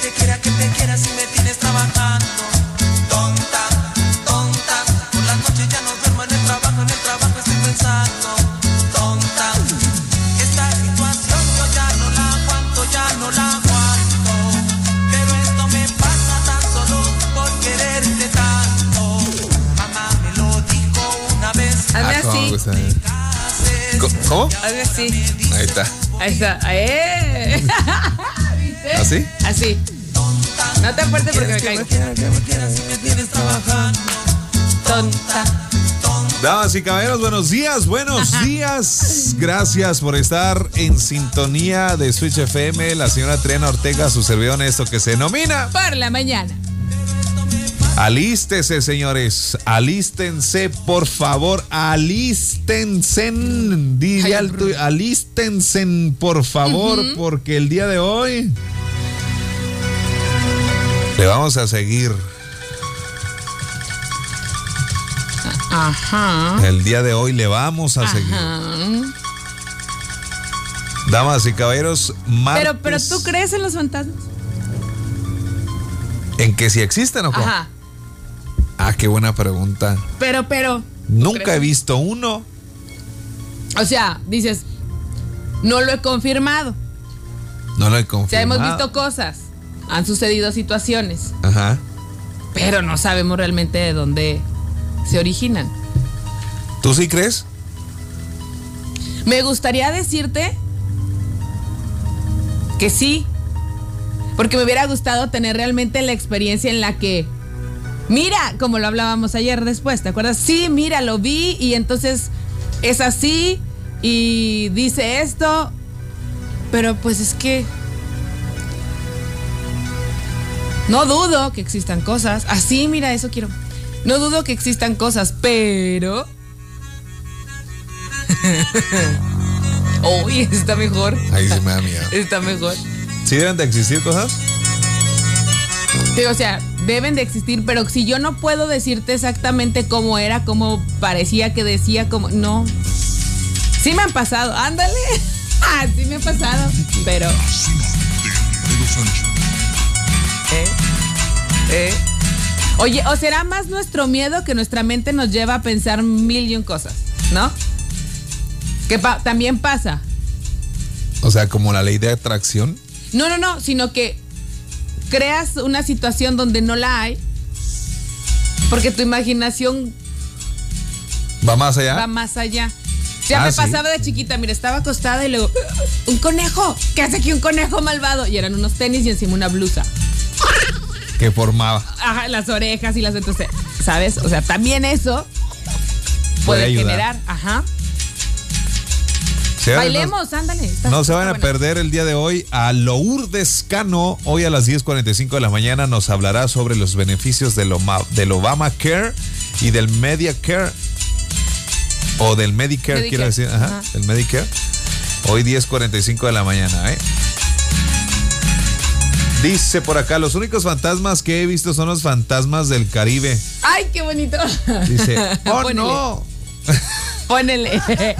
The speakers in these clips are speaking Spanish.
te quiera, que te quiera si me tienes trabajando. Tonta, tonta, por las noches ya no duermo en el trabajo, en el trabajo estoy pensando. Tonta, esta situación yo ya no la aguanto, ya no la aguanto. Pero esto me pasa tan solo por quererte tanto. Mamá me lo dijo una vez. Ah, ¿cómo. Hazme así. Ahí está. Ahí está. ¡Eh! ¿Así? Así. No te fuerte porque me caigo. Tonta. Damas y caballeros, buenos días, buenos días. Gracias por estar en sintonía de Switch FM. La señora Triana Ortega, su servidor en esto que se denomina. Por la mañana. Alístese, señores. Alístense, por favor. Alístense. Tuyo, Alístense, por favor, porque el día de hoy le vamos a seguir. Ajá. El día de hoy le vamos a seguir. Ajá. Damas y caballeros, martes, Pero, pero tú crees en los fantasmas. ¿En que si existen o cómo? Ajá. Ah, qué buena pregunta. Pero, pero. Nunca he visto uno. O sea, dices, no lo he confirmado. No lo he O confirmado. sea, hemos visto cosas. Han sucedido situaciones. Ajá. Pero no sabemos realmente de dónde se originan. ¿Tú sí crees? Me gustaría decirte que sí. Porque me hubiera gustado tener realmente la experiencia en la que, mira, como lo hablábamos ayer después, ¿te acuerdas? Sí, mira, lo vi y entonces es así y dice esto. Pero pues es que... No dudo que existan cosas. Así, mira, eso quiero. No dudo que existan cosas, pero... Uy, está mejor. Ahí sí me da miedo. Está mejor. ¿Sí deben de existir cosas? Sí, o sea, deben de existir, pero si yo no puedo decirte exactamente cómo era, cómo parecía que decía, cómo. No. Sí me han pasado, ándale. Ah, sí me ha pasado, pero. ¿Eh? ¿Eh? Oye, o será más nuestro miedo que nuestra mente nos lleva a pensar mil y un cosas, ¿no? Que pa- también pasa. O sea, como la ley de atracción. No, no, no, sino que creas una situación donde no la hay, porque tu imaginación ¿Va más allá? va más allá. Ya Ah, me sí. pasaba de chiquita, mira, estaba acostada y luego, un conejo, ¿qué hace aquí un conejo malvado? Y eran unos tenis y encima una blusa. Que formaba. Ajá, las orejas y las entonces, ¿sabes? O sea, también eso Puede generar, ajá. Bailemos, ándale. No, se van a buena. perder el día de hoy a Lourdes Cano. Hoy a las 10.45 de la mañana nos hablará sobre los beneficios del, Oma- del Obamacare y del Medicare. O del Medicare, Medicare, quiero decir. Ajá, ajá. del Medicare. Hoy 10.45 de la mañana, ¿eh? Dice por acá, los únicos fantasmas que he visto son los fantasmas del Caribe. Ay, qué bonito. Dice, oh Ponele. no. Ponele. Oye,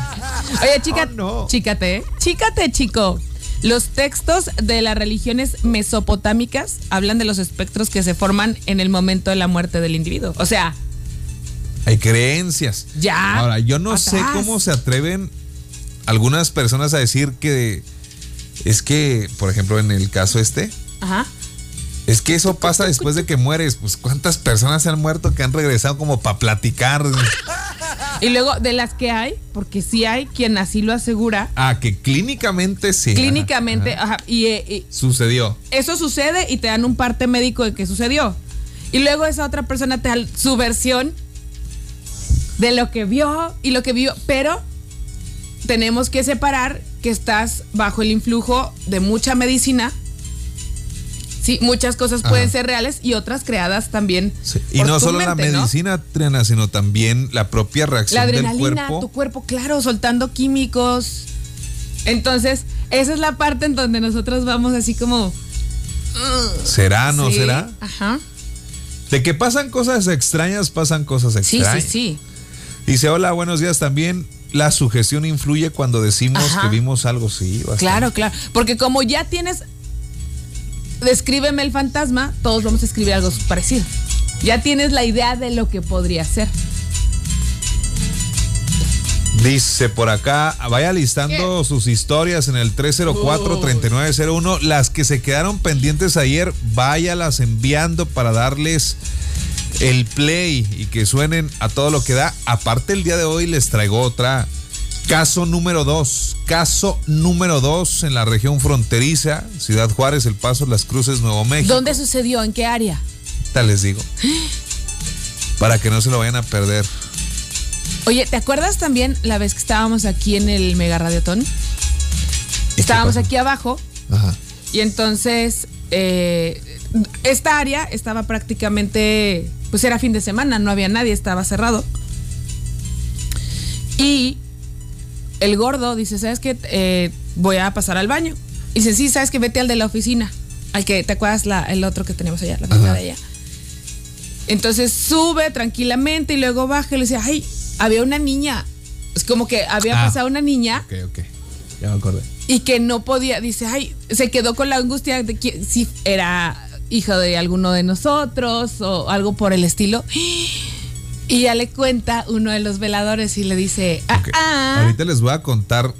chica, Oh, no. chícate, ¿eh? chícate, chico. Los textos de las religiones mesopotámicas hablan de los espectros que se forman en el momento de la muerte del individuo. O sea, Hay creencias. Ya, Ahora, yo no sé cómo se atreven algunas personas a decir que es que, por ejemplo, en el caso este, ajá. es que eso pasa después de que mueres. Pues, ¿cuántas personas se han muerto que han regresado como para platicar? Y luego de las que hay, porque sí hay quien así lo asegura, Ah, que clínicamente sí. clínicamente, Ajá, y, eh, y Sucedió. eso sucede y te dan un parte médico de que sucedió. Y luego esa otra persona te da su versión de lo que vio y lo que vio, pero tenemos que separar que estás bajo el influjo de mucha medicina. Sí, muchas cosas pueden Ajá. ser reales y otras creadas también. Sí. Y no solo la mente, ¿no? medicina, Triana, sino también la propia La reacción del adrenalina, cuerpo. tu cuerpo, claro, soltando químicos. Entonces, esa es la parte en donde nosotros vamos así como. ¿Será, no sí, será? Ajá. De que pasan cosas extrañas, pasan cosas Sí, extrañas. sí, sí. Dice, hola, buenos días también. La sugestión influye cuando decimos Ajá. que vimos algo, sí. bastante. Claro, claro. Porque como ya tienes descríbeme el fantasma, todos vamos a escribir algo parecido. Ya tienes la idea de lo que podría ser. Dice por acá, vaya listando sus historias en el 304-3901. Las que se quedaron pendientes ayer, váyalas enviando para darles el play y que suenen a todo lo que da. Aparte, el día de hoy les traigo otra. Caso número 2. Caso número 2 en la región fronteriza, Ciudad Juárez, El Paso, Las Cruces, Nuevo México. ¿Dónde sucedió? ¿En qué área? Tal les digo. Para que no se lo vayan a perder. Oye, ¿te acuerdas también la vez que estábamos aquí en el Mega Radiotón? Estábamos aquí abajo Ajá. y entonces eh, esta área estaba prácticamente, pues era fin de semana, no había nadie, estaba cerrado. Y el gordo dice, ¿sabes qué? Eh, voy a pasar al baño. Y dice, sí, ¿sabes qué? Vete al de la oficina. Al que, ¿te acuerdas la- el otro que tenemos allá? La Ajá. de allá. Entonces sube tranquilamente y luego baja y le dice, ay, había una niña. Es como que había Ah. pasado una niña Ok, ok. Ya me acordé. y que no podía, dice, ay, se quedó con la angustia de que si era hijo de alguno de nosotros o algo por el estilo. Y ya le cuenta uno de los veladores y le dice, ah, ah. Ahorita les voy a contar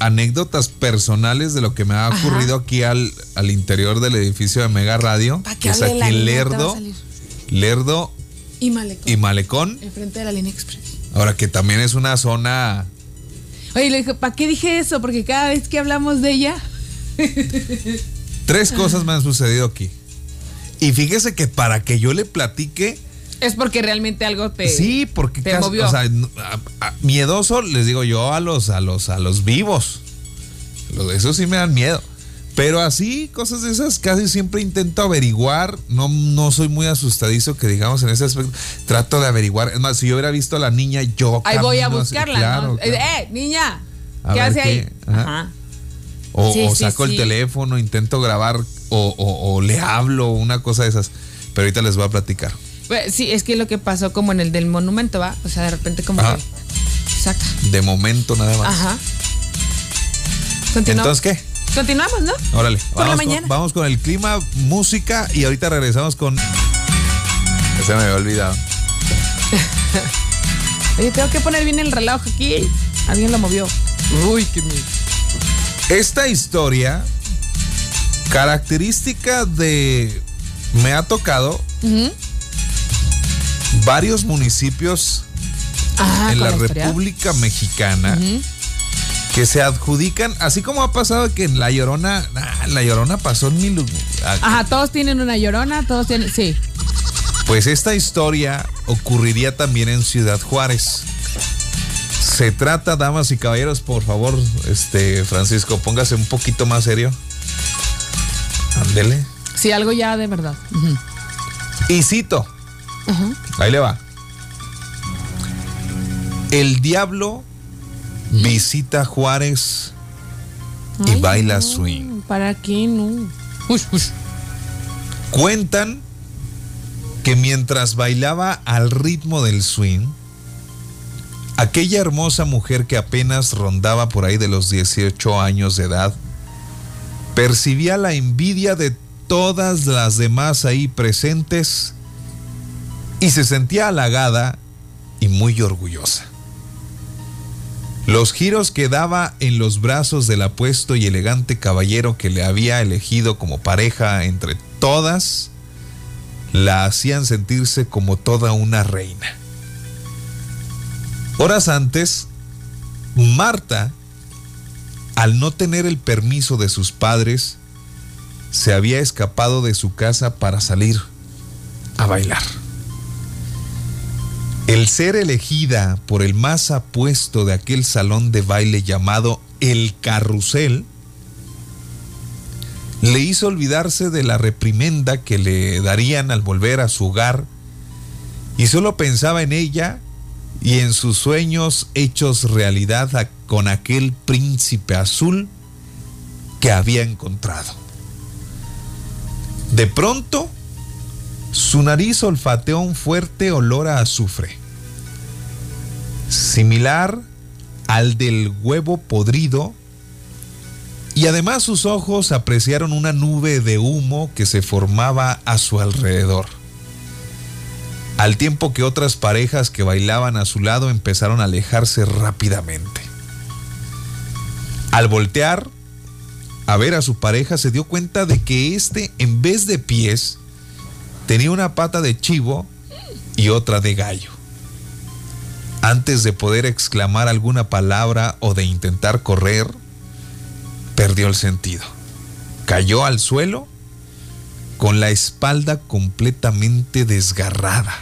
anécdotas personales de lo que me ha Ajá. ocurrido aquí al, al interior del edificio de Mega Radio. Pa' que es aquí Lerdo. Lerdo Y Malecón. y Malecón. Enfrente de la línea express. Ahora que también es una zona. Oye, le dije, ¿para qué dije eso? Porque cada vez que hablamos de ella, Tres cosas me han sucedido aquí. Y fíjese que para que yo le platique. Es porque realmente algo te. sí, porque te casi- movió. o sea, n- a- a- miedoso les digo yo a los a los a los vivos. Esos sí me dan miedo. Pero así, cosas de esas, casi siempre intento averiguar. No, no soy muy asustadizo que digamos en ese aspecto. Trato de averiguar. Es más, si yo hubiera visto a la niña, yo. Ahí voy a hacia- buscarla, claro, ¿no? claro. Eh, niña, A ¿qué hace ahí? qué, ajá. Ajá. O, Sí, o sí, saco sí. el teléfono, intento grabar o, o- o le hablo, una cosa de esas. Pero ahorita les voy a platicar. Pues, sí, es que lo que pasó como en el del monumento, ¿va? O sea, de repente como Ajá. que saca. De momento nada más. Ajá. Continuamos. Entonces, ¿qué? Continuamos, ¿no? Órale, Por la vamos, mañana. con, vamos con el clima, música y ahorita regresamos con... Se me había olvidado. Oye, tengo que poner bien el reloj aquí. Alguien lo movió. Uy, qué miedo. Esta historia, característica de... Me ha tocado Ujú. Varios municipios Ajá, en la historia. República Mexicana que se adjudican, así como ha pasado que en La Llorona, nah, La Llorona pasó en mil... Ajá, todos tienen una llorona, todos tienen. Sí. Pues esta historia ocurriría también en Ciudad Juárez. Se trata, damas y caballeros, por favor, este Francisco, póngase un poquito más serio. Ándele. Sí, algo ya de verdad. Y cito, Ahí le va. El diablo visita Juárez y Ay, baila no, swing. ¿Para qué no? Ush, ush. Cuentan que mientras bailaba al ritmo del swing, aquella hermosa mujer que apenas rondaba por ahí de los 18 años de edad, percibía la envidia de todas las demás ahí presentes y se sentía halagada y muy orgullosa. Los giros que daba en los brazos del apuesto y elegante caballero que le había elegido como pareja entre todas, la hacían sentirse como toda una reina. Horas antes, Marta, al no tener el permiso de sus padres, se había escapado de su casa para salir a bailar. El ser elegida por el más apuesto de aquel salón de baile llamado El Carrusel le hizo olvidarse de la reprimenda que le darían al volver a su hogar y solo pensaba en ella y en sus sueños hechos realidad con aquel príncipe azul que había encontrado. De pronto, su nariz olfateó un fuerte olor a azufre, similar al del huevo podrido Y además sus ojos apreciaron una nube de humo que se formaba a su alrededor. Al tiempo que otras parejas que bailaban a su lado empezaron a alejarse rápidamente. Al voltear a ver a su pareja se dio cuenta de que éste en vez de pies tenía una pata de chivo y otra de gallo. Antes de poder exclamar alguna palabra o de intentar correr, perdió el sentido. Cayó al suelo con la espalda completamente desgarrada.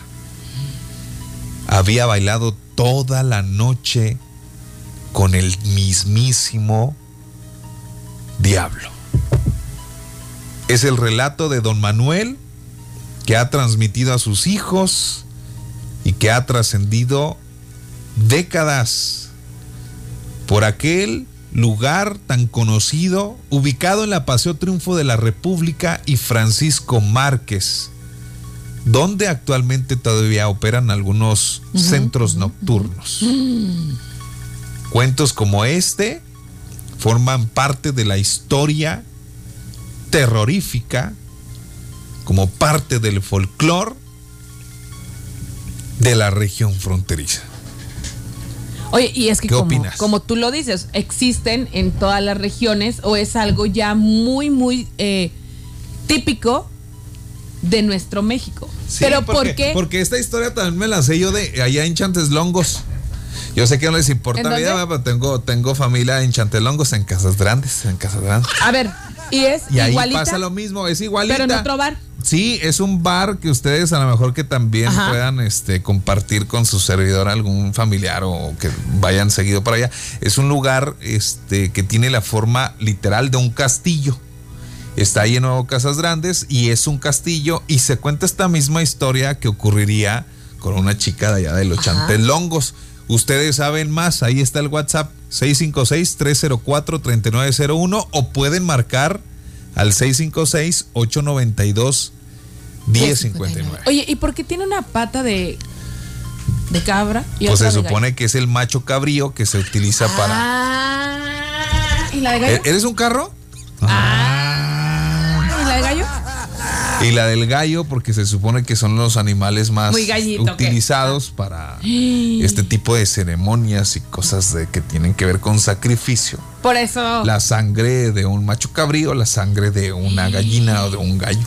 Había bailado toda la noche con el mismísimo diablo. Es el relato de don Manuel que ha transmitido a sus hijos y que ha trascendido décadas por aquel lugar tan conocido ubicado en la Paseo Triunfo de la República y Francisco Márquez, donde actualmente todavía operan algunos centros nocturnos. Cuentos como este forman parte de la historia terrorífica como parte del folclore de la región fronteriza. Oye, y es que ¿Qué como, opinas? como tú lo dices, existen en todas las regiones o es algo ya muy, muy eh, típico de nuestro México. Pero ¿por porque, qué? Porque esta historia también me la sé yo de allá en Chanteslongos. Yo sé que no les importa ¿En la vida, pero tengo, tengo familia en Chantelongos, en Casas Grandes, en Casas Grandes. A ver, y es Y ahí igualita, pasa lo mismo, es igualita. pero en otro bar. Sí, es un bar que ustedes a lo mejor que también Ajá. puedan este, compartir con su servidor algún familiar o que vayan seguido para allá. Es un lugar este, que tiene la forma literal de un castillo. Está ahí en Nuevo Casas Grandes y es un castillo y se cuenta esta misma historia que ocurriría con una chica de allá de los Ajá. Chantelongos. Ustedes saben más, ahí está el WhatsApp 656-304-3901 o pueden marcar al 656-892-1059. Oye, ¿y por qué tiene una pata de, de cabra? y Pues otra se gallo? supone que es el macho cabrío que se utiliza para... Ah, ¿Y la de gallo? ¿E- ¿Eres un carro? Ah, ¿Y la de gallo? Y la del gallo porque se supone que son los animales más utilizados para este tipo de ceremonias y cosas de que tienen que ver con sacrificio. Por eso. La sangre de un macho cabrío, la sangre de una gallina o de un gallo.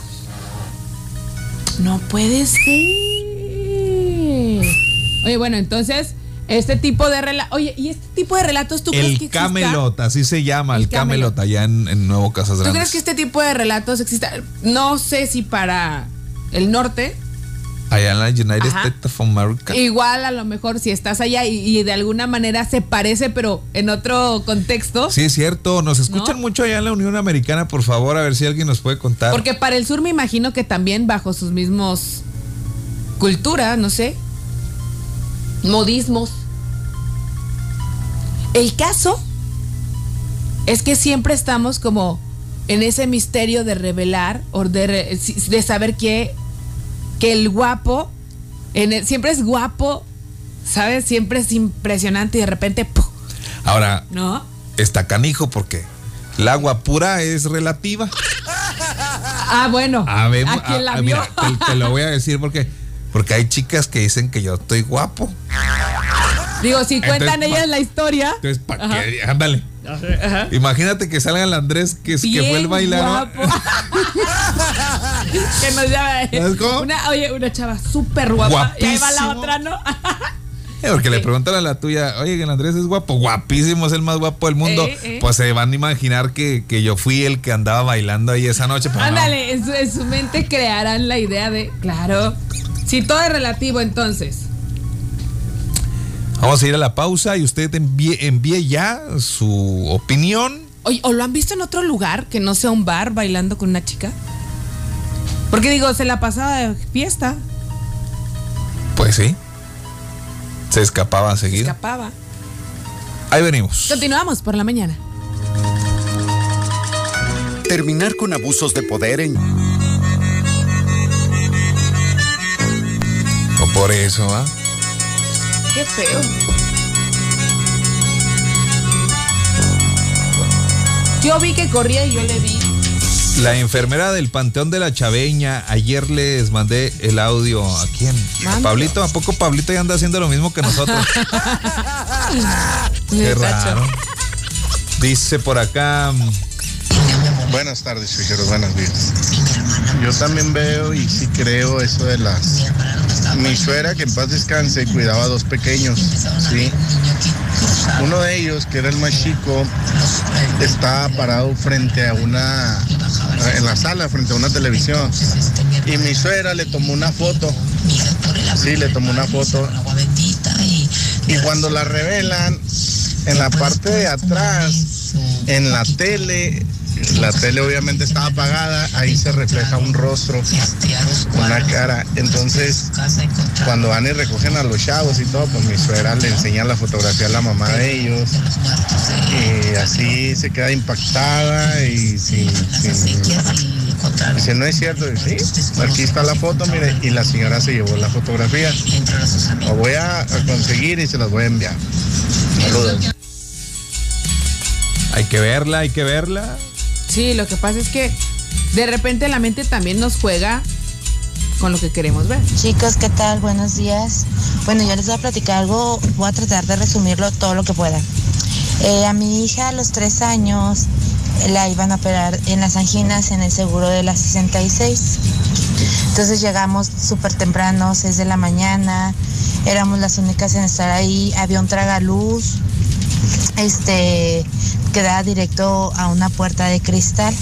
No puede ser. Oye, bueno, entonces, este tipo de relatos. Oye, ¿y este tipo de relatos tú crees que El exista? Camelot, así se llama, el, El Camelot, Camelot. allá en, en Nuevo Casas ¿Tú Grandes. crees que este tipo de relatos exista? No sé si para el norte. Allá en la United Ajá. States of America. Igual a lo mejor si estás allá y, y de alguna manera se parece, pero en otro contexto. Sí, es cierto. Nos escuchan ¿No? mucho allá en la Unión Americana, por favor, a ver si alguien nos puede contar. Porque para el sur me imagino que también bajo sus mismos cultura, no sé, modismos. El caso es que siempre estamos como en ese misterio de revelar o de, saber que, que el guapo en el- siempre es guapo, ¿sabes? Siempre es impresionante y de repente, ¡pum! Ahora, ¿no? está canijo porque el agua pura es relativa. Ah, bueno. Habemos- ¿A la ah, mira, te, te lo voy a decir porque, porque hay chicas que dicen que yo estoy guapo. Digo, si cuentan Entonces, ellas pa- la historia. Entonces, ¿para qué? Ándale. Imagínate que salga el Andrés que, que fue el bailador. guapo. que nos llama. ¿Sabes cómo? Una, oye, una chava súper guapa. Y ahí va la otra, ¿no? Porque le preguntan a la tuya, oye, que el Andrés es guapo, guapísimo, es el más guapo del mundo. Eh, eh. Pues se van a imaginar que, que yo fui el que andaba bailando ahí esa noche. no. Ándale, en su, en su mente crearán la idea de, claro. Si todo es relativo, entonces. Vamos a ir a la pausa y usted envíe, envíe ya su opinión. Oye, ¿o lo han visto en otro lugar que no sea un bar bailando con una chica? Porque digo, se la pasaba de fiesta, Pues sí. Se escapaba se seguido. escapaba. Ahí venimos. Continuamos por la mañana. Terminar con abusos de poder en O por eso, ¿ah? Qué feo. Yo vi que corría y yo le vi. La enfermera del Panteón de la Chaveña, ayer les mandé el audio. ¿A quién? ¿A Manda. Pablito? ¿A poco Pablito ya anda haciendo lo mismo que nosotros? Qué raro. Dice por acá. Buenas tardes, fijeros, buenos días. Yo también veo y sí creo eso de las... Mi suegra, que en paz descanse, cuidaba a dos pequeños, ¿sí? Uno de ellos, que era el más chico, estaba parado frente a una... en la sala, frente a una televisión. Y mi suegra le tomó una foto. Sí, le tomó una foto. Y cuando la revelan, en la parte de atrás, en la tele, la tele obviamente estaba apagada, ahí se refleja un rostro, una cara. Entonces, cuando van y recogen a los chavos y todo, pues mi suegra le enseña la fotografía a la mamá de ellos. Y así se queda impactada y sin... sin Dice, no es cierto. Sí, aquí está la foto, mire, y la señora se llevó la fotografía. Lo voy a conseguir y se las voy a enviar. Saludos. Hay que verla, hay que verla. Sí, lo que pasa es que de repente la mente también nos juega con lo que queremos ver. Chicos, ¿qué tal? Buenos días. Bueno, yo les voy a platicar algo, voy a tratar de resumirlo todo lo que pueda. Eh, a mi hija a los tres años la iban a operar en las anginas en el seguro de la 66. Entonces llegamos súper temprano, 6 de la mañana, éramos las únicas en estar ahí, había un tragaluz, este, que daba directo a una puerta de cristal.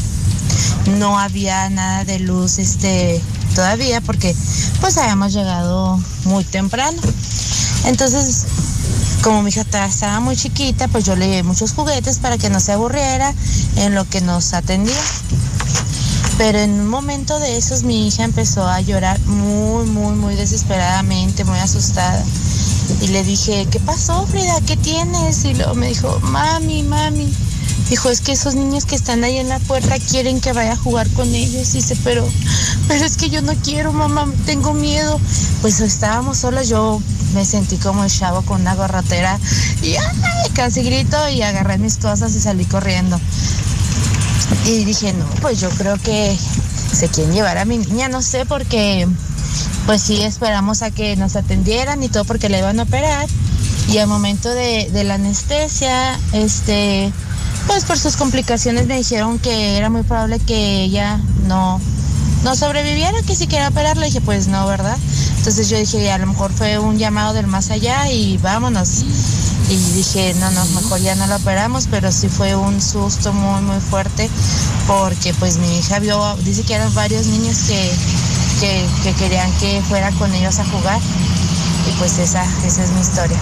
No había nada de luz este, todavía porque pues habíamos llegado muy temprano. Entonces, como mi hija ta- estaba muy chiquita, pues yo le llevé muchos juguetes para que no se aburriera en lo que nos atendía. Pero en un momento de esos mi hija empezó a llorar muy, muy, muy desesperadamente, muy asustada. Y le dije, ¿qué pasó, Frida? ¿Qué tienes? Y luego me dijo, mami, mami. Dijo, es que esos niños que están ahí en la puerta quieren que vaya a jugar con ellos. Dice, pero, pero es que yo no quiero, mamá, tengo miedo. Pues estábamos solos, yo me sentí como el chavo con una gorratera y ¡ay! casi grito y agarré mis cosas y salí corriendo. Y dije, no, pues yo creo que se quieren llevar a mi niña, no sé, porque pues sí esperamos a que nos atendieran y todo porque la iban a operar. Y al momento de la anestesia, este, pues por sus complicaciones me dijeron que era muy probable que ella no, no sobreviviera, que si quería operarla. dije, pues no, ¿verdad? Entonces yo dije, a lo mejor fue un llamado del más allá y vámonos. Y dije, no, no, mejor ya no la operamos, pero sí fue un susto muy, muy fuerte porque pues mi hija vio, dice que eran varios niños que, que, que querían que fuera con ellos a jugar. Y pues esa, esa es mi historia.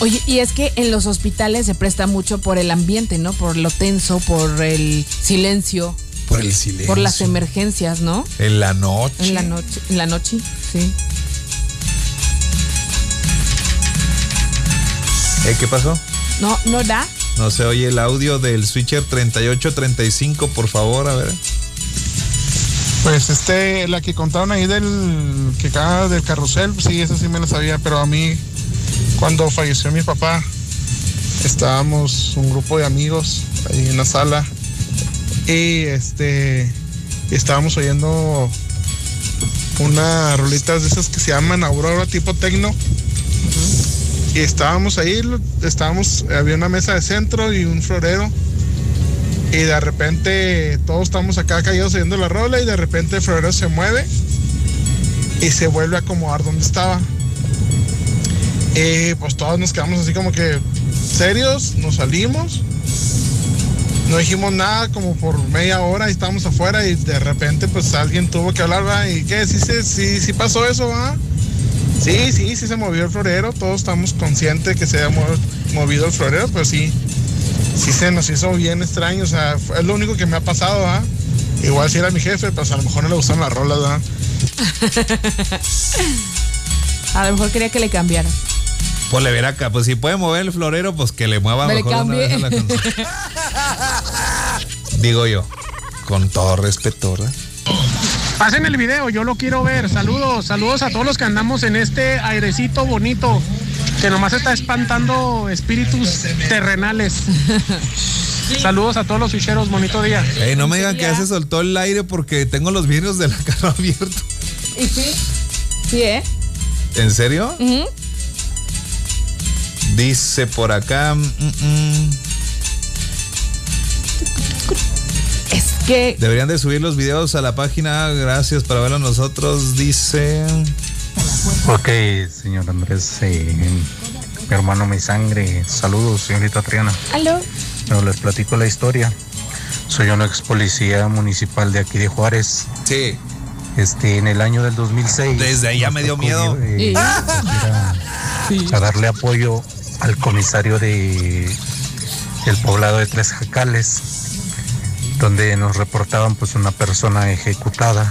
Oye, y es que en los hospitales se presta mucho por el ambiente, ¿no? Por lo tenso, por el silencio, Por el silencio. por las emergencias, ¿no? En la noche. En la noche, en la noche, sí. Eh, ¿Qué pasó? No, no da. No se oye el audio del switcher 3835, por favor, a ver. Pues este, la que contaron ahí del que acaba del carrusel, sí, esa sí me la sabía, pero a mí, cuando falleció mi papá, estábamos un grupo de amigos ahí en la sala y este, estábamos oyendo unas rolitas de esas que se llaman Aurora tipo tecno. Y estábamos ahí, estábamos, había una mesa de centro y un florero. Y de repente todos estamos acá caídos oyendo la rola y de repente el florero se mueve y se vuelve a acomodar donde estaba. Y pues todos nos quedamos así como que serios, nos salimos. No dijimos nada como por media hora y estábamos afuera y de repente pues alguien tuvo que hablar, ¿va? ¿y qué? ¿Sí, sí, sí pasó eso? ¿va? Sí, sí, sí se movió el florero, todos estamos conscientes que se ha mo- movido el florero, pero sí, sí se nos hizo bien extraño, o sea, es lo único que me ha pasado, ¿ah? Igual si era mi jefe, pues a lo mejor no le gustan las rolas, ¿ah? A lo mejor quería que le cambiara. Pues le verá acá, pues si puede mover el florero, pues que le mueva Me le mejor de una cambie. vez a la canción. Digo yo, con todo respeto, ¿verdad? Pasen el video, yo lo quiero ver. Saludos, saludos a todos los que andamos en este airecito bonito que nomás está espantando espíritus terrenales. Saludos a todos los ficheros, bonito día. Ey, no me digan que Ya. se soltó el aire porque tengo los vidrios de la cara abiertos. ¿Y sí? Sí, ¿eh? ¿En serio? Ujú. Dice por acá. mm, mm, Es que deberían de subir los videos a la página. Gracias por verlo nosotros. Dice. Ok, señor Andrés, eh, mi hermano, mi sangre. Saludos, señorita Triana. ¿Aló? Bueno, les platico la historia. Soy un ex policía municipal de aquí de Juárez. Sí. Este, en el año del 2006. Desde ahí ya me dio miedo. eh, Sí. a darle apoyo al comisario de el poblado de Tres Jacales, donde nos reportaban pues una persona ejecutada.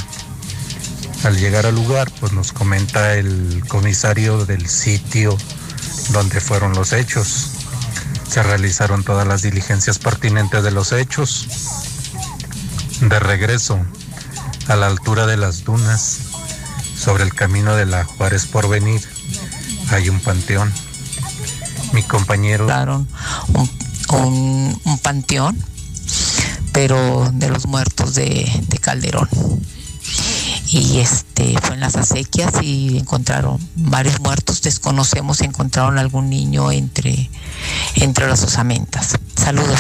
Al llegar al lugar, pues nos comenta el comisario del sitio donde fueron los hechos. Se realizaron todas las diligencias pertinentes de los hechos. De regreso, a la altura de las dunas, sobre el camino de la Juárez por venir, hay un panteón. Mi compañero Daron un, un- un panteón, pero de los muertos de, de Calderón. Y este fue en las acequias y encontraron varios muertos. Desconocemos si encontraron algún niño entre, entre las osamentas. Saludos.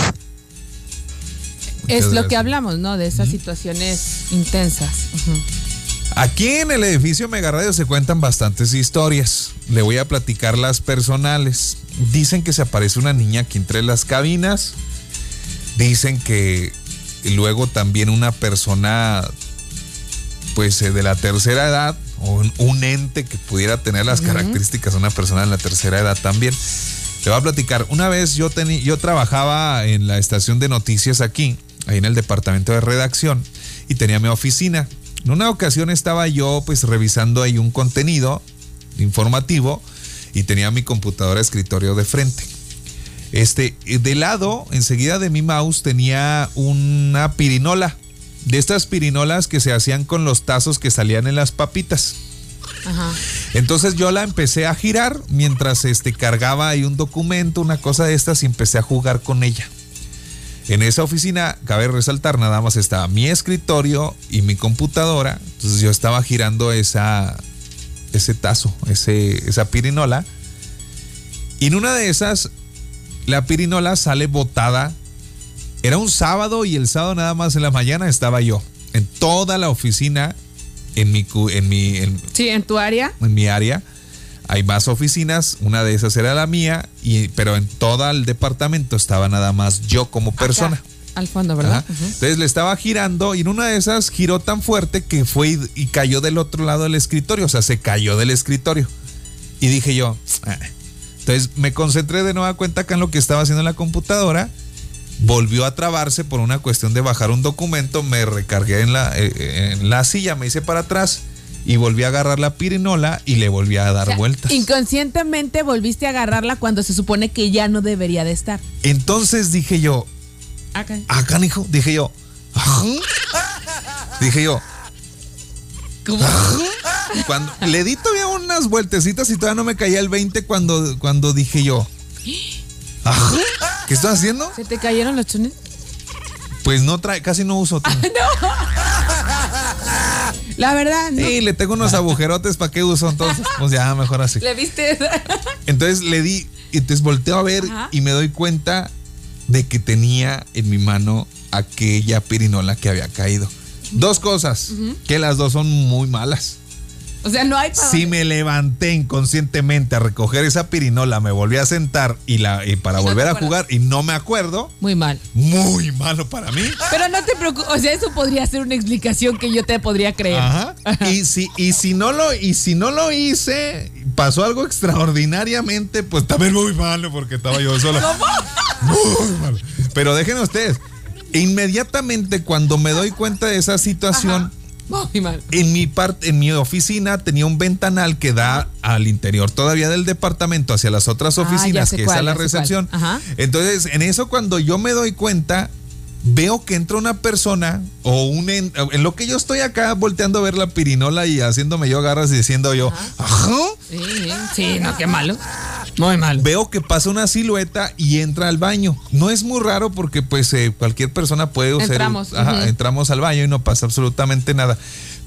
Es lo que hablamos, ¿no? De esas situaciones intensas. Ujú. Aquí en el edificio Mega Radio se cuentan bastantes historias. Le voy a platicar las personales. Dicen que se aparece una niña aquí entre las cabinas. Dicen que luego también una persona, pues eh, de la tercera edad, o un, ente que pudiera tener las características de una persona de la tercera edad también. Le voy a platicar. Una vez yo, teni- yo trabajaba en la estación de noticias aquí, ahí en el departamento de redacción, y tenía mi oficina. En una ocasión estaba yo pues revisando ahí un contenido informativo y tenía mi computadora escritorio de frente. Este, de lado, enseguida de mi mouse tenía una pirinola. De estas pirinolas que se hacían con los tazos que salían en las papitas. Ajá. Entonces yo la empecé a girar mientras este, cargaba ahí un documento, una cosa de estas, y empecé a jugar con ella. En esa oficina, cabe resaltar, nada más estaba mi escritorio y mi computadora. Entonces yo estaba girando esa, ese tazo, ese, esa pirinola. Y en una de esas, la pirinola sale botada. Era un sábado y el sábado nada más en la mañana estaba yo. En toda la oficina, en mi, en mi, en, Sí, en tu área. en mi área. Hay más oficinas, una de esas era la mía, y, pero en todo el departamento estaba nada más yo como persona. Acá, al fondo, ¿verdad? Ajá. Entonces le estaba girando y en una de esas giró tan fuerte que fue y, y cayó del otro lado del escritorio, o sea, se cayó del escritorio. Y dije yo, "Ah". entonces me concentré de nueva cuenta acá en lo que estaba haciendo en la computadora. Volvió a trabarse por una cuestión de bajar un documento, me recargué en la, eh, en la silla, me hice para atrás y volví a agarrar la pirinola y le volví a dar O sea, vueltas. Inconscientemente volviste a agarrarla cuando se supone que ya no debería de estar. Entonces dije yo, Acá. ah, canijo, dije yo, dije yo, ¿Cómo? Cuando le di todavía unas vueltecitas y todavía no me caía el 20 cuando, cuando dije yo. "Ajá, ¿Qué estoy haciendo? ¿Se te cayeron los chunes? Pues no trae, casi no uso. tío. La verdad, ¿no? Sí, le tengo unos agujerotes, ¿para qué uso? Entonces, pues ya, mejor así. ¿Le viste? Entonces le di, y entonces volteo a ver Ajá. y me doy cuenta de que tenía en mi mano aquella pirinola que había caído. Dos cosas, que las dos son muy malas. O sea, no hay para Si me levanté inconscientemente a recoger esa pirinola, me volví a sentar y, la, y para Y no volver a jugar y no me acuerdo, Muy mal. muy malo para mí. Pero no te preocupes, o sea, eso podría ser una explicación que yo te podría creer. Ajá. Y si, y si no lo, y si no lo hice, pasó algo extraordinariamente, pues también muy malo porque estaba yo solo. Muy malo. Pero déjenme ustedes, inmediatamente cuando me doy cuenta de esa situación, Muy mal. en mi parte, en mi oficina tenía un ventanal que da al interior todavía del departamento hacia las otras Ah, oficinas, que cuál, es a la recepción. Ajá. Entonces, en eso cuando yo me doy cuenta, veo que entra una persona o un en, en lo que yo estoy acá volteando a ver la pirinola y haciéndome yo garras y diciendo yo, ajá. Sí, sí, no, qué malo. Muy mal. Veo que pasa una silueta y entra al baño. No es muy raro porque pues eh, cualquier persona puede usar. Entramos, Ajá, entramos al baño y no pasa absolutamente nada.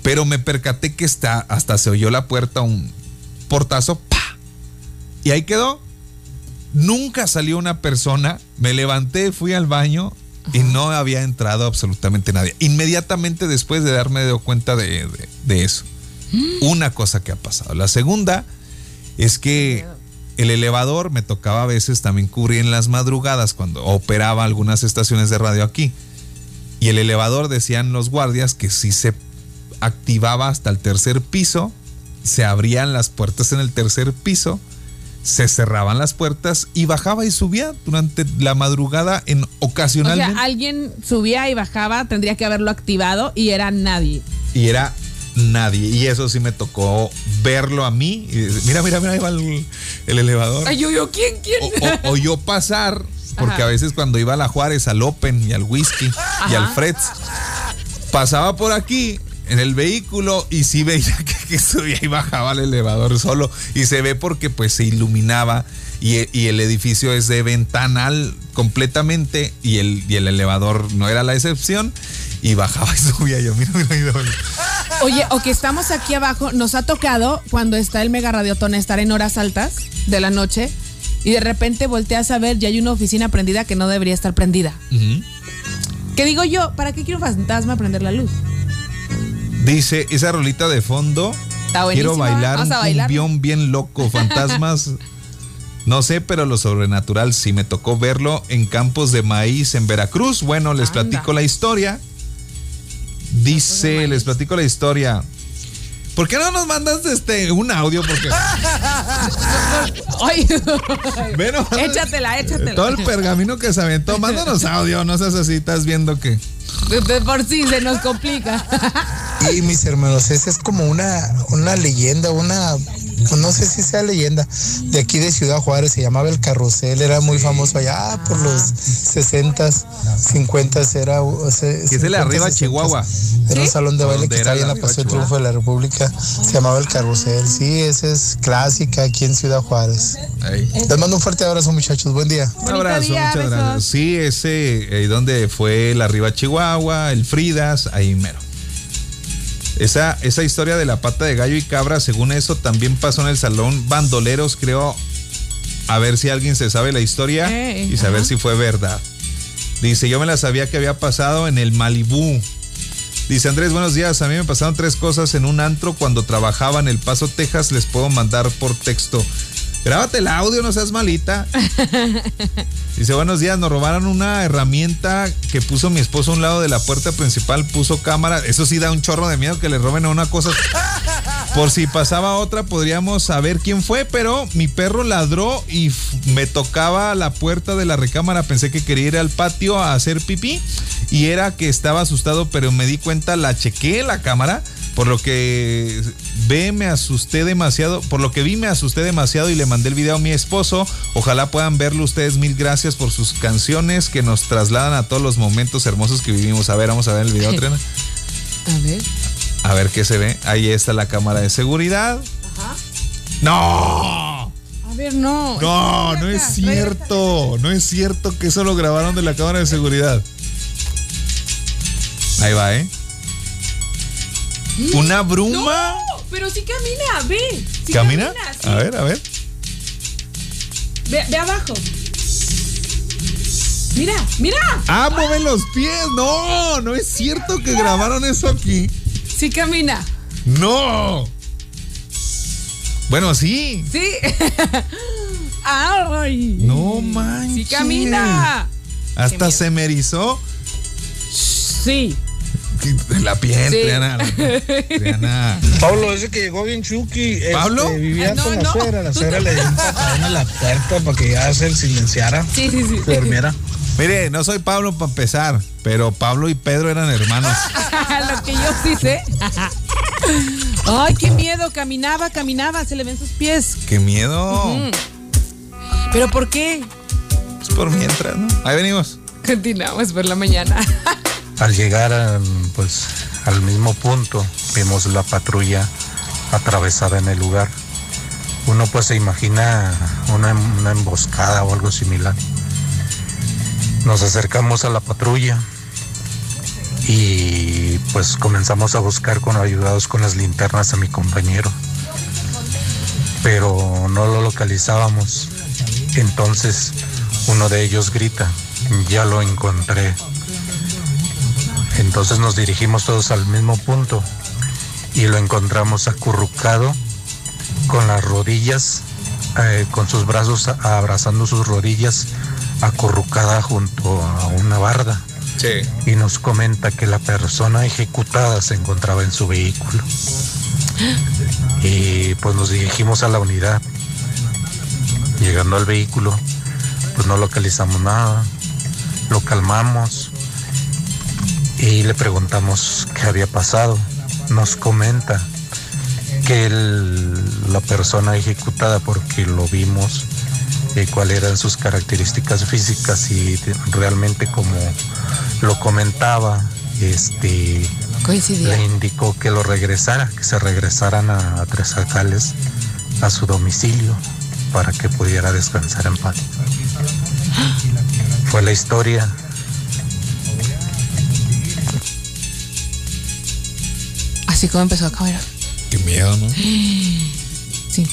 Pero me percaté que está, hasta se oyó la puerta un portazo, ¡pa! Y ahí quedó. Nunca salió una persona. Me levanté, fui al baño y no había entrado absolutamente nadie. Inmediatamente después de darme de cuenta de, de- de eso. Una cosa que ha pasado. La segunda es que el elevador me tocaba a veces también cubrir en las madrugadas cuando operaba algunas estaciones de radio aquí. Y el elevador decían los guardias que si se activaba hasta el tercer piso, se abrían las puertas en el tercer piso, se cerraban las puertas y bajaba y subía durante la madrugada en O ocasionalmente. sea, alguien subía y bajaba, tendría que haberlo activado y era nadie. y era nadie. Y eso sí me tocó verlo a mí. Y decir, mira, mira, mira, ahí va el, el elevador. Ay, yo, yo, ¿quién, quién? O, o- o yo pasar, porque Ajá. a veces cuando iba a la Juárez, al Open y al Whisky y al Freds, pasaba por aquí en el vehículo y sí veía que, que subía y bajaba el elevador solo. Y se ve porque pues se iluminaba y, y el edificio es de ventanal completamente y el, y el elevador no era la excepción. Y bajaba y subía yo, mira, mira, mira. mira. Oye, o que estamos aquí abajo, nos ha tocado cuando está el mega radiotón estar en horas altas de la noche y de repente volteas a ver y hay una oficina prendida que no debería estar prendida. Ujú. ¿Qué digo yo? ¿Para qué quiero un fantasma prender la luz? Dice, esa rolita de fondo. Está Quiero bailar Vamos un a bailar. cumbión bien loco. Fantasmas. No sé, pero lo sobrenatural sí me tocó verlo en campos de maíz en Veracruz. Bueno, les Anda. platico la historia. Dice, les platico la historia. ¿Por qué no nos mandas este un audio? Porque Ay, Bueno, échatela, échatela. todo el pergamino que se aventó, mándanos audio, no seas así, estás viendo que. De, de por sí se nos complica. Y mis hermanos, esa es como una, una leyenda, una, no sé si sea leyenda, de aquí de Ciudad Juárez, se llamaba El Carrusel, era muy famoso allá por los 60, 50, era... o sea, Que es el de 50, arriba, 60. Chihuahua. Era un salón de baile que está ahí en la la Paseo Triunfo de la República, se llamaba El Carrusel, sí, esa es clásica aquí en Ciudad Juárez. Ahí. Les mando un fuerte abrazo muchachos, buen día. Un abrazo, día, muchas besos. gracias. Sí, ese, eh, donde fue el Arriba Chihuahua, el Fridas, ahí mero. Esa, esa historia de la pata de gallo y cabra, según eso, también pasó en el salón Bandoleros, creo. A ver si alguien se sabe la historia Ey, y saber ajá. si fue verdad. Dice, yo me la sabía que había pasado en el Malibú. Dice Andrés, buenos días. A mí me pasaron tres cosas en un antro cuando trabajaba en El Paso, Texas. Les puedo mandar por texto. Grábate el audio, no seas malita. Dice, buenos días, nos robaron una herramienta que puso mi esposo a un lado de la puerta principal, puso cámara. Eso sí da un chorro de miedo que le roben a una cosa. Por si pasaba otra, podríamos saber quién fue, pero mi perro ladró y me tocaba la puerta de la recámara. Pensé que quería ir al patio a hacer pipí y era que estaba asustado, pero me di cuenta, la chequé la cámara. Por lo que ve, me asusté demasiado. Por lo que vi, me asusté demasiado y le mandé el video a mi esposo. Ojalá puedan verlo ustedes. Mil gracias por sus canciones que nos trasladan a todos los momentos hermosos que vivimos. A ver, vamos a ver el video, Triana. A ver. A ver qué se ve. Ahí está la cámara de seguridad. ¡No! A ver, no. No, no es cierto. No es cierto que eso lo grabaron de la cámara de seguridad. Ahí va, ¿eh? Una bruma. No, pero sí camina, ve. Sí ¿Camina? sí. A ver, a ver. Ve, ve abajo. Mira, mira. ¡Ah, mueven los pies! ¡No! No es cierto que grabaron eso aquí. Sí camina. ¡No! Bueno, sí. Sí. Ay. No manches. Sí camina. Hasta se me erizó Sí. La piel, Sí. Triana. Triana. Pablo, ese que llegó bien chuki. este, ¿Pablo? vivía Ay, no, con la no. suegra. La suegra le dio un patadón a la puerta para que ya se silenciara. Sí, sí, sí. Se durmiera. Mire, no soy Pablo para empezar, pero Pablo y Pedro eran hermanos. Lo que yo sí sé. Ay, qué miedo. Caminaba, caminaba. Se le ven sus pies. ¡Qué miedo! ¿Pero por qué? Es por mientras, ¿no? Ahí venimos. Continuamos por la mañana. Al llegar um, pues al mismo punto vimos la patrulla atravesada en el lugar. Uno pues se imagina una, una emboscada o algo similar. Nos acercamos a la patrulla y pues comenzamos a buscar con ayudados con las linternas a mi compañero. Pero no lo localizábamos. Entonces uno de ellos grita, ya lo encontré. Entonces nos dirigimos todos al mismo punto y lo encontramos acurrucado con las rodillas, eh, con sus brazos abrazando sus rodillas, acurrucada junto a una barda. Y nos comenta que la persona ejecutada se encontraba en su vehículo. Y pues nos dirigimos a la unidad. Llegando al vehículo, pues no localizamos nada. Lo calmamos y le preguntamos qué había pasado. Nos comenta que el- la persona ejecutada, porque lo vimos, eh, cuáles eran sus características físicas y realmente como lo comentaba, este, le indicó que lo regresara, que se regresaran a, a Tres Jacales, a su domicilio, para que pudiera descansar en paz. Fue la historia. Así como empezó a caer. Qué miedo, ¿no? Sí.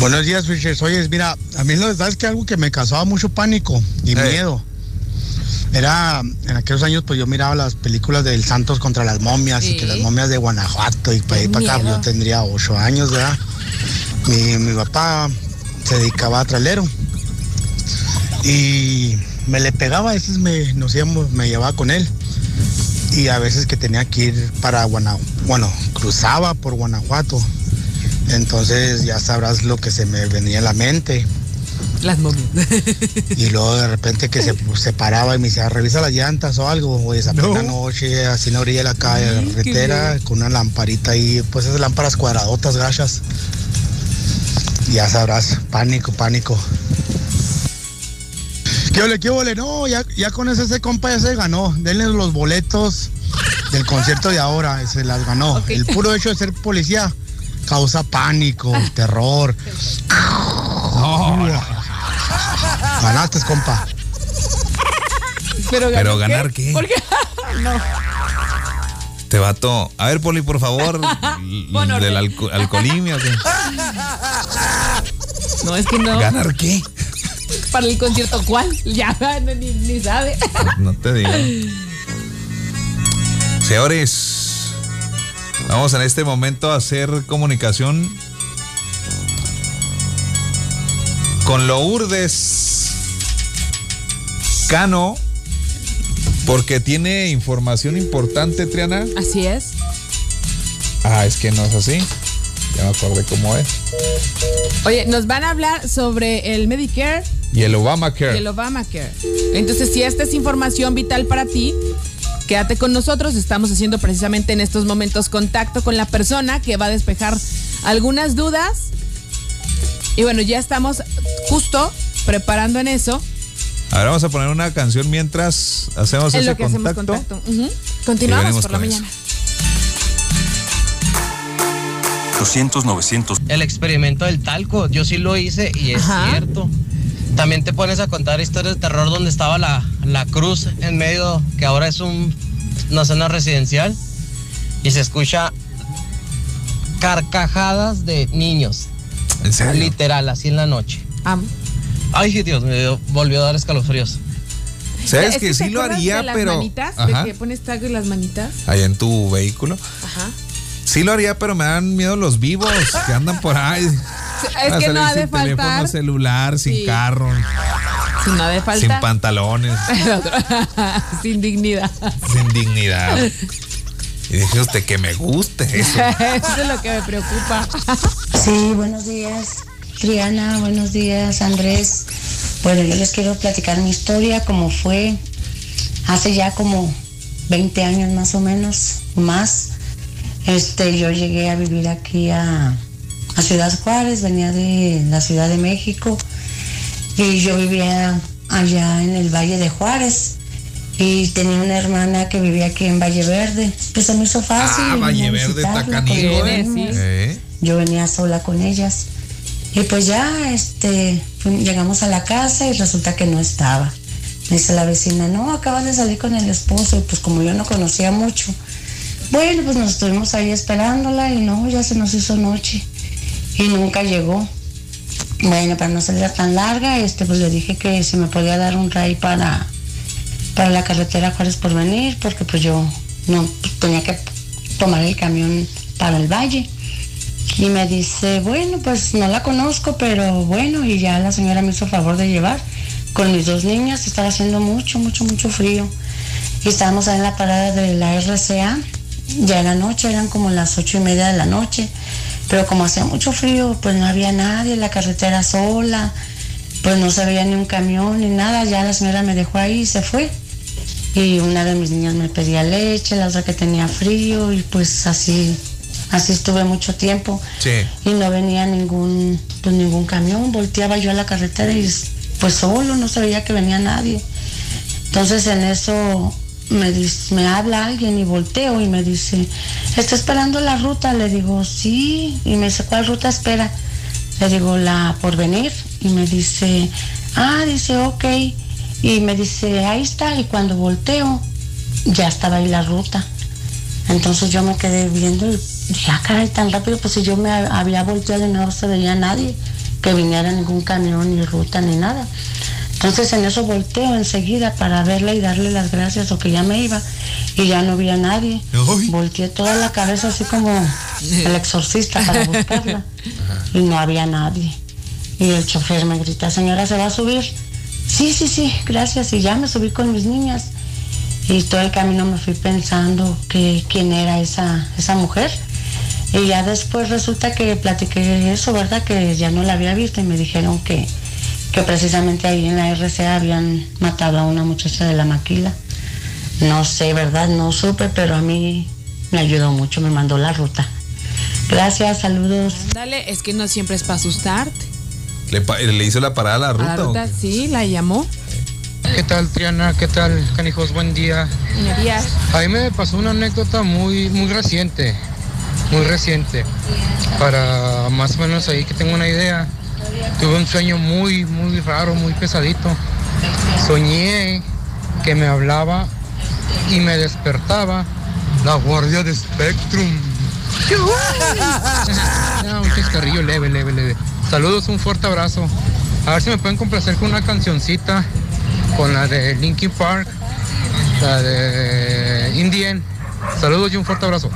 Buenos días, Fishers. Oye, mira, a mí la verdad es que algo que me causaba mucho pánico y miedo. Era, en aquellos años, pues yo miraba las películas del Santos contra las momias y que las momias de Guanajuato y para ahí para acá, miedo. yo tendría ocho años, ¿verdad? Mi, mi papá se dedicaba a trailero y me le pegaba, a veces me, nos íbamos, me llevaba con él y a veces que tenía que ir para Guanajuato, bueno, cruzaba por Guanajuato. Entonces ya sabrás lo que se me venía a la mente. Las momias. Y luego de repente que se, se paraba y me decía, revisa las llantas o algo, o esa No. noche, así en la orilla de la calle, carretera, bien. con una lamparita ahí, pues esas lámparas cuadradotas, gachas. Ya sabrás, pánico, pánico. ¿Qué ole, qué ole? No, ya, ya con ese, ese compa ya se ganó. Denle los boletos del concierto de ahora, se las ganó. El puro hecho de ser policía causa pánico, terror. Ganaste, compa. Pero, Pero ¿ganar ¿ganar qué? ¿Por qué? no. Te vato. A ver, Poli, por favor. Del alco- alcoholimia. ¿o qué? No, es que no. ¿Ganar qué? Para el concierto, ¿cuál? Ya no, ni, ni sabe. No te digo. Señores, vamos en este momento a hacer comunicación con Lourdes Cano, porque tiene información importante, Triana. Así es. Ah, es que no es así. Ya me acordé cómo es. Oye, nos van a hablar sobre el Medicare Y el Obamacare. y el Obamacare. Entonces, si esta es información vital para ti, quédate con nosotros. Estamos haciendo precisamente en estos momentos contacto con la persona que va a despejar algunas dudas. Y bueno, ya estamos justo preparando en eso. A ver, vamos a poner una canción mientras hacemos en ese lo que hacemos contacto. Continuamos por la con eso. mañana. 200, 900. El experimento del talco, yo sí lo hice y es Ajá. cierto. También te pones a contar historias de terror donde estaba la, la cruz en medio, que ahora es un, una zona residencial, y se escucha carcajadas de niños. ¿En serio? Literal, así en la noche. Ay, Dios, me dio- volvió a dar escalofríos. ¿Sabes Es que ¿te sí lo haría, de las pero. manitas? De que pones talco en las manitas. Allá en tu vehículo. Ajá. Sí lo haría, pero me dan miedo los vivos que andan por ahí. Es que no ha de sin teléfono celular, sin Sí. carro, Si no de falta. sin pantalones, Sin dignidad. sin dignidad. Y dije usted que me guste eso. Eso es lo que me preocupa. Sí, buenos días, Triana, buenos días, Andrés. Bueno, yo les quiero platicar mi historia, como fue hace ya como 20 años más o menos, más. Este, yo llegué a vivir aquí a, a Ciudad Juárez, venía de la Ciudad de México y yo vivía allá en el Valle de Juárez y tenía una hermana que vivía aquí en Valle Verde. Pues se me hizo fácil. Ah, Valle Verde, Tacanigo, ¿eh? Yo venía sola con ellas. Y pues ya, este, llegamos a la casa y resulta que no estaba. Me dice la vecina, no, acabas de salir con el esposo. Y pues como yo no conocía mucho, bueno, pues nos estuvimos ahí esperándola y no, ya se nos hizo noche. Y nunca llegó. Bueno, para no salir tan larga, este, pues le dije que si me podía dar un ray para, para la carretera Juárez por venir, porque pues yo no pues, tenía que tomar el camión para el valle. Y me dice, bueno, pues no la conozco, pero bueno, y ya la señora me hizo favor de llevar con mis dos niñas, estaba haciendo mucho, mucho, mucho frío. Y estábamos ahí en la parada de la RCA, ya era noche, eran como las ocho y media de la noche, pero como hacía mucho frío, pues no había nadie, la carretera sola, pues no se veía ni un camión ni nada, ya la señora me dejó ahí y se fue. Y una de mis niñas me pedía leche, la otra que tenía frío, y pues así, así estuve mucho tiempo Sí. y no venía ningún pues ningún camión volteaba yo a la carretera y pues solo no se veía que venía nadie entonces en eso me dice, me habla alguien y volteo y me dice está esperando la ruta le digo sí. Y me dice cuál ruta espera le digo la por venir. Y me dice ah dice ok. Y me dice ahí está. Y cuando volteo ya estaba ahí la ruta. Entonces yo me quedé viendo y dije, ah, caray, tan rápido, pues si yo me había volteado y no se veía nadie que viniera ningún camión, ni ruta, ni nada. Entonces en eso volteo enseguida para verla y darle las gracias o que ya me iba y ya no había nadie. Volteé toda la cabeza así como el exorcista para buscarla y no había nadie. Y el chofer me grita, señora, ¿se va a subir? Sí, sí, sí, gracias. Y ya me subí con mis niñas. Y todo el camino me fui pensando que quién era esa, esa mujer. Y ya después resulta que platiqué eso, ¿verdad? Que ya no la había visto y me dijeron que, que precisamente ahí en la RCA habían matado a una muchacha de la maquila. No sé, ¿verdad? No supe, pero a mí me ayudó mucho, me mandó la ruta. Gracias, saludos. Dale, es que no siempre es para asustarte. ¿Le, pa- le hizo la parada a la A ruta? la ruta sí, la llamó. ¿Qué tal, Triana? ¿Qué tal, canijos? Buen día. Señorías. A mí me pasó una anécdota muy, muy reciente, muy reciente. Para más o menos ahí que tengo una idea, tuve un sueño muy, muy raro, muy pesadito. Soñé que me hablaba y me despertaba la guardia de Spectrum. No, un chascarrillo leve, leve, leve. Saludos, un fuerte abrazo. A ver si me pueden complacer con una cancioncita, con la de Linkin Park, la de Indian. Saludos y un fuerte abrazo.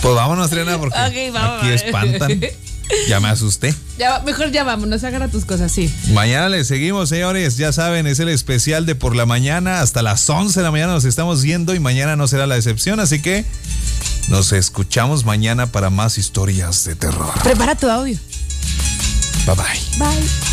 Pues vámonos, Triana, porque aquí espantan. Ya me asusté. Ya, mejor ya vámonos, agarra tus cosas, sí. Mañana le seguimos, señores. Ya saben, es el especial de por la mañana. Hasta las 11 de la mañana nos estamos viendo y mañana no será la excepción. Así que nos escuchamos mañana para más historias de terror. Prepara tu audio. Bye bye. Bye.